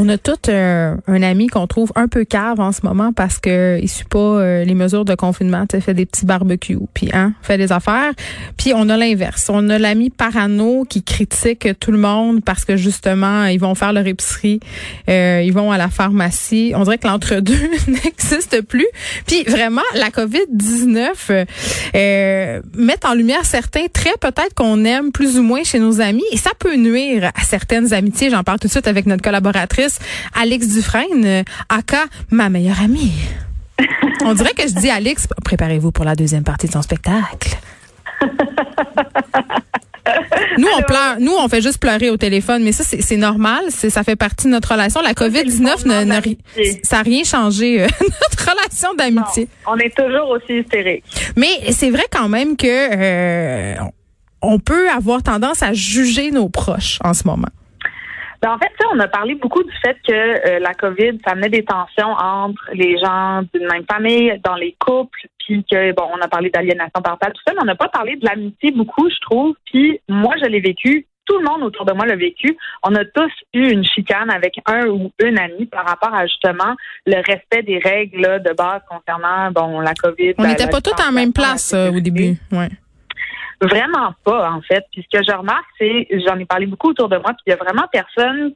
On a tout un ami qu'on trouve un peu cave en ce moment parce que il suit pas euh, les mesures de confinement, tu fait des petits barbecues, puis hein, fait des affaires. Puis on a l'inverse, on a l'ami parano qui critique tout le monde parce que justement ils vont faire leur épicerie, euh, ils vont à la pharmacie. On dirait que l'entre-deux n'existe plus. Puis vraiment la Covid 19 euh, met en lumière certains traits peut-être qu'on aime plus ou moins chez nos amis et ça peut nuire à certaines amitiés. J'en parle tout de suite avec notre collaboratrice Alex Dufresne, euh, aka ma meilleure amie. On dirait que je dis Alex, préparez-vous pour la deuxième partie de son spectacle. Nous, on pleure, nous, on fait juste pleurer au téléphone, mais ça, c'est normal, ça fait partie de notre relation. La COVID-19, ça n'a rien changé, euh, notre relation d'amitié. On est toujours aussi hystérique. Mais c'est vrai quand même que euh, on peut avoir tendance à juger nos proches en ce moment. Ben, en fait, on a parlé beaucoup du fait que euh, la COVID, ça amenait des tensions entre les gens d'une même famille, dans les couples, puis que, bon, on a parlé d'aliénation parentale, tout ça, mais on n'a pas parlé de l'amitié beaucoup, je trouve. Puis moi, je l'ai vécu. Tout le monde autour de moi l'a vécu. On a tous eu une chicane avec un ou une amie par rapport à justement le respect des règles de base concernant bon la COVID. On n'était pas tous en même place euh, au début. Ouais. Vraiment pas, en fait. Puis ce que je remarque, c'est, j'en ai parlé beaucoup autour de moi, puis il y a vraiment personne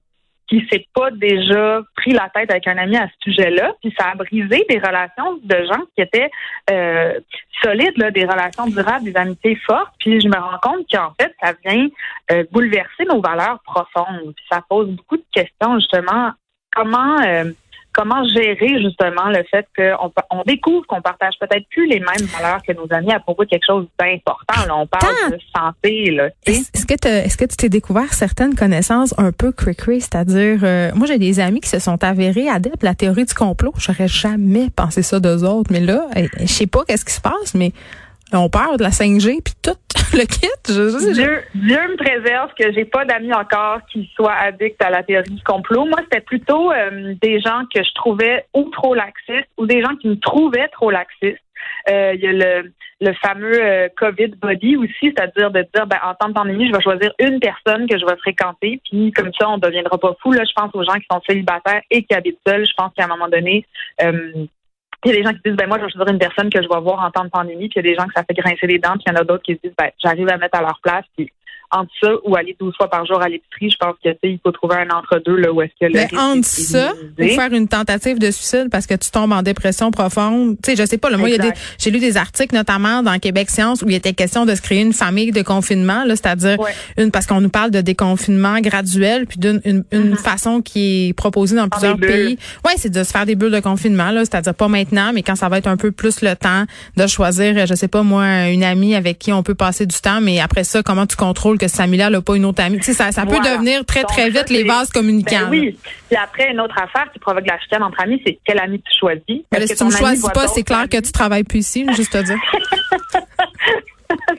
qui s'est pas déjà pris la tête avec un ami à ce sujet-là, puis ça a brisé des relations de gens qui étaient euh, solides, là, des relations durables, des amitiés fortes. Puis je me rends compte qu'en fait, ça vient euh, bouleverser nos valeurs profondes. Puis ça pose beaucoup de questions justement. Comment euh, comment gérer justement le fait qu'on on découvre qu'on partage peut-être plus les mêmes valeurs que nos amis à propos de quelque chose d'important. Là, on parle de santé. Là, est-ce que, est-ce que tu t'es découvert certaines connaissances un peu cray c'est-à-dire, euh, moi j'ai des amis qui se sont avérés adeptes de la théorie du complot. J'aurais jamais pensé ça d'eux autres, mais là, eh, je sais pas qu'est-ce qui se passe, mais on parle de la 5G puis tout le kit. Dieu, me préserve que j'ai pas d'amis encore qui soient addicts à la théorie du complot. Moi, c'était plutôt euh, des gens que je trouvais ou trop laxistes ou des gens qui me trouvaient trop laxistes. Euh, il y a le, le fameux euh, COVID body aussi, c'est-à-dire de dire, ben, en temps de pandémie, je vais choisir une personne que je vais fréquenter, puis comme ça, on ne deviendra pas fou. Là, je pense aux gens qui sont célibataires et qui habitent seuls. Je pense qu'à un moment donné, il y a des gens qui disent, ben moi, je vais choisir une personne que je vais voir en temps de pandémie. Puis il y a des gens que ça fait grincer les dents. Puis il y en a d'autres qui se disent, ben j'arrive à mettre à leur place. Puis entre ça ou aller 12 fois par jour à l'épicerie, je pense que il faut trouver un entre-deux là où est-ce que le Mais entre ça ou faire une tentative de suicide parce que tu tombes en dépression profonde, tu sais, je sais pas. Moi, il y a des, j'ai lu des articles notamment dans Québec Science où il était question de se créer une famille de confinement, là, c'est-à-dire une parce qu'on nous parle de déconfinement graduel puis d'une une, une mm-hmm. façon qui est proposée dans plusieurs pays. Ouais, c'est de se faire des bulles de confinement, là, c'est-à-dire pas maintenant, mais quand ça va être un peu plus le temps de choisir, je sais pas moi, une amie avec qui on peut passer du temps, mais après ça, comment tu contrôles que Samila n'a pas une autre amie. Sais, ça, peut devenir très, très vite les vases communicants. Ben oui. Puis après, une autre affaire qui provoque la chicane entre amis, c'est quel ami tu choisis? Ben si tu ne choisis pas, c'est clair que tu travailles plus ici, juste à dire.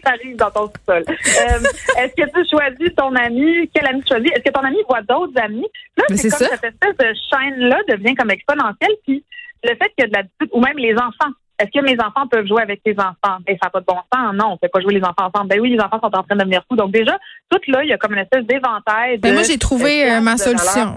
ça arrive dans ton sol. Euh, est-ce que tu choisis ton ami? Quel ami tu choisis? Est-ce que ton ami voit d'autres amis? Là, c'est comme cette espèce de chaîne-là devient comme exponentielle. Puis le fait qu'il y a de la ou même les enfants. Est-ce que mes enfants peuvent jouer avec tes enfants? Ben, ça n'a pas de bon sens. Non, on ne fait pas jouer les enfants ensemble. Ben oui, les enfants sont en train de devenir fous. Donc déjà, tout là, il y a comme une espèce d'éventail. Ben moi, j'ai trouvé euh, ma solution.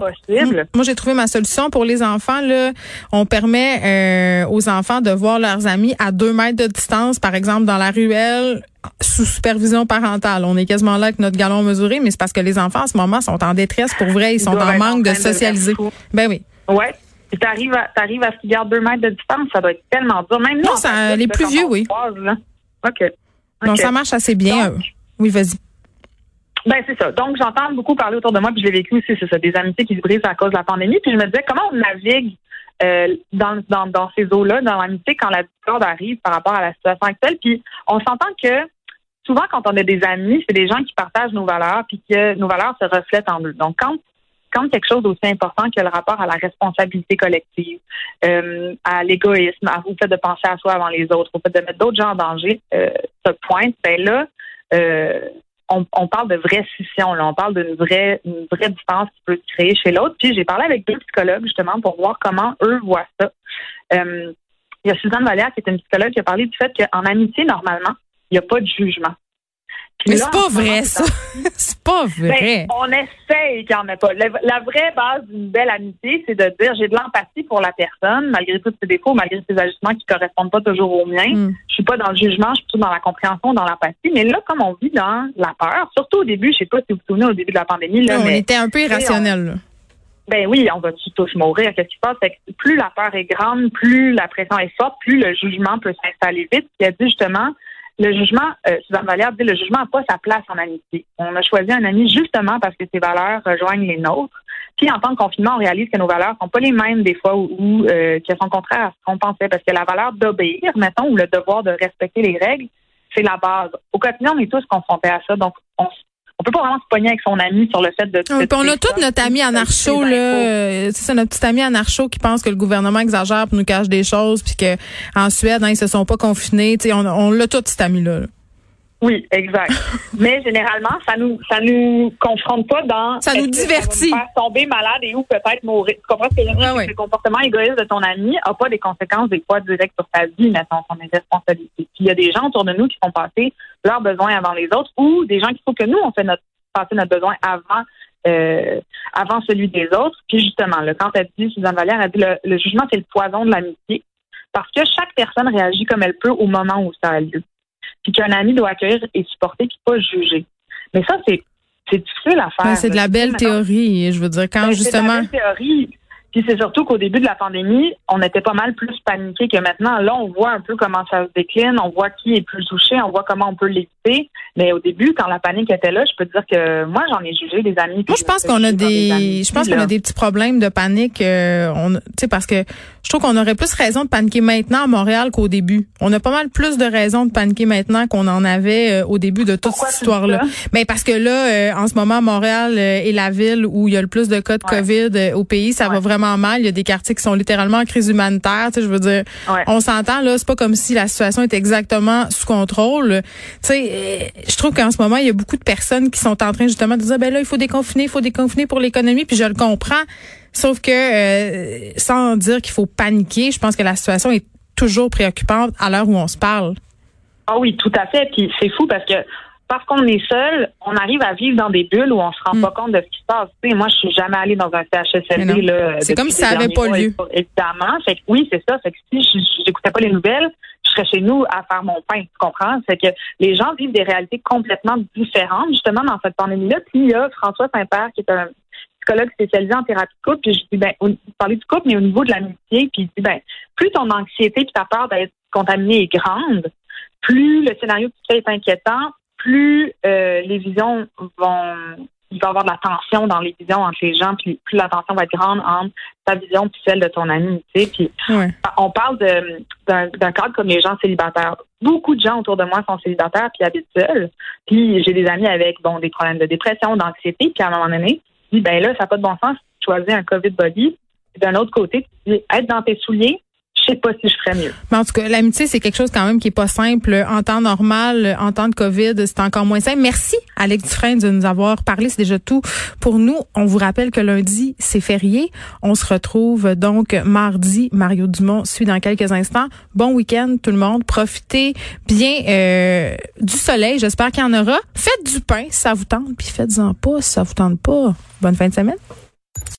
Moi, j'ai trouvé ma solution pour les enfants. Là, on permet euh, aux enfants de voir leurs amis à deux mètres de distance, par exemple dans la ruelle, sous supervision parentale. On est quasiment là avec notre galon mesuré, mais c'est parce que les enfants en ce moment sont en détresse pour vrai. Ils, sont en manque de socialiser. ben oui. Ouais. Tu arrives à, arrives à ce qu'ils gardent deux mètres de distance, ça doit être tellement dur. Même non, ça, les plus vieux, oui. OK. Donc, ça marche assez bien. oui, vas-y. Ben c'est ça. Donc j'entends beaucoup parler autour de moi, puis je l'ai vécu aussi, c'est ça, des amitiés qui se brisent à cause de la pandémie. Puis je me disais comment on navigue euh, dans, dans, dans ces eaux-là, dans l'amitié, quand la discorde arrive par rapport à la situation actuelle? Puis on s'entend que souvent quand on a des amis, c'est des gens qui partagent nos valeurs, puis que nos valeurs se reflètent en eux. Donc quand quand quelque chose d'aussi important que le rapport à la responsabilité collective, euh, à l'égoïsme, au fait de penser à soi avant les autres, au fait de mettre d'autres gens en danger, euh, se pointe, ben là, euh, on, parle de vraie scission, là. on parle d'une vraie, une vraie différence qui peut se créer chez l'autre. Puis j'ai parlé avec deux psychologues justement pour voir comment eux voient ça. Euh, il y a Suzanne Valère, qui est une psychologue, qui a parlé du fait qu'en amitié, normalement, il n'y a pas de jugement. Mais c'est pas vrai, ça. c'est pas vrai. Ben, on essaye qu'il n'y en ait pas. La, vraie base d'une belle amitié, c'est de dire j'ai de l'empathie pour la personne, malgré tous ses défauts, malgré ses ajustements qui correspondent pas toujours aux miens. Je hmm. Je suis pas dans le jugement, je suis plutôt dans la compréhension, dans l'empathie. Mais là, comme on vit dans la peur, surtout au début, je sais pas si vous vous souvenez au début de la pandémie. Là, on était un peu irrationnel. Ben oui, on va tous mourir. Qu'est-ce qui se passe? C'est que plus la peur est grande, plus la pression est forte, plus le jugement peut s'installer vite. Il a dit justement, le jugement, euh, Suzanne Vallière dit le jugement n'a pas sa place en amitié. On a choisi un ami justement parce que ses valeurs rejoignent les nôtres. Puis en temps de confinement, on réalise que nos valeurs sont pas les mêmes des fois ou, euh, qu'elles sont contraires à ce qu'on pensait. Parce que la valeur d'obéir, mettons, ou le devoir de respecter les règles, c'est la base. Au quotidien, on est tous confrontés à ça. Donc, on, on peut pas vraiment se pogner avec son ami sur le fait de. on a toute notre ami anarcho là, euh, c'est ça notre petit ami anarcho qui pense que le gouvernement exagère pour nous cacher des choses, puis que en Suède, hein, ils se sont pas confinés. on, on l'a tout cet ami là. Oui, exact. Mais généralement, ça nous ça nous confronte pas dans ça nous divertit. faire tomber malade et ou peut-être mourir. Tu comprends ce que je veux dire? Le comportement égoïste de ton ami n'a pas des conséquences des fois directes sur ta vie, mais sur son responsabilité. Puis il y a des gens autour de nous qui font passer leurs besoins avant les autres ou des gens qui font que nous on fait notre passer notre besoin avant euh, avant celui des autres. Puis justement, le quand elle dit Suzanne Valère, elle dit le, le jugement c'est le poison de l'amitié parce que chaque personne réagit comme elle peut au moment où ça a lieu puis qu'un ami doit accueillir et supporter, puis pas juger. Mais ça, c'est c'est difficile à faire. c'est de la belle théorie, je veux dire, quand justement. C'est de la belle théorie. Puis c'est surtout qu'au début de la pandémie, on était pas mal plus paniqué que maintenant. Là, on voit un peu comment ça se décline, on voit qui est plus touché, on voit comment on peut l'éviter. Mais au début, quand la panique était là, je peux te dire que moi, j'en ai jugé des amis. Moi, je pense qu'on a des, je pense qu'on a des petits problèmes de panique. Euh, on, tu sais, parce que je trouve qu'on aurait plus raison de paniquer maintenant à Montréal qu'au début. On a pas mal plus de raisons de paniquer maintenant qu'on en avait euh, au début de toute cette histoire-là. Mais ben, parce que là, euh, en ce moment, Montréal est la ville où il y a le plus de cas de COVID au pays. Ça va vraiment mal. Il y a des quartiers qui sont littéralement en crise humanitaire. Tu sais, je veux dire, on s'entend là. C'est pas comme si la situation est exactement sous contrôle. Tu sais, je trouve qu'en ce moment, il y a beaucoup de personnes qui sont en train justement de dire, ben là, il faut déconfiner, il faut déconfiner pour l'économie. Puis je le comprends. Sauf que, euh, sans dire qu'il faut paniquer, je pense que la situation est toujours préoccupante à l'heure où on se parle. Ah oui, tout à fait. Puis c'est fou parce que parce qu'on est seul, on arrive à vivre dans des bulles où on se rend hmm. pas compte de ce qui se passe. Tu sais, moi, je suis jamais allée dans un CHSLD. C'est comme si ça n'avait pas lieu. évidemment. Fait que, oui, c'est ça. Fait que si je n'écoutais pas les nouvelles, je serais chez nous à faire mon pain. Tu comprends? C'est que les gens vivent des réalités complètement différentes, justement, dans cette pandémie-là. Puis il y a François Saint-Père, qui est un psychologue spécialisé en thérapie de couple, puis je dis, ben, vous parlez du couple, mais au niveau de l'amitié, puis il dit, ben, plus ton anxiété puis ta peur d'être contaminé est grande, plus le scénario qui est inquiétant, plus euh, les visions vont il va y avoir de la tension dans les visions entre les gens, puis plus la tension va être grande entre ta vision et celle de ton ami. Tu sais, puis on parle d'un cadre comme les gens célibataires. Beaucoup de gens autour de moi sont célibataires puis habitent seuls. Puis j'ai des amis avec bon des problèmes de dépression, d'anxiété, puis à un moment donné, dis, ben là, ça n'a pas de bon sens. Tu choisis un COVID body. D'un autre côté, tu dis, être dans tes souliers, je sais pas si je ferais mieux. Mais en tout cas, l'amitié, c'est quelque chose quand même qui est pas simple. En temps normal, en temps de COVID, c'est encore moins simple. Merci, Alex Dufresne, de nous avoir parlé. C'est déjà tout pour nous. On vous rappelle que lundi, c'est férié. On se retrouve donc mardi. Mario Dumont suit dans quelques instants. Bon week-end, tout le monde. Profitez bien euh, du soleil. J'espère qu'il y en aura. Faites du pain si ça vous tente, puis faites-en pas si ça vous tente pas. Bonne fin de semaine.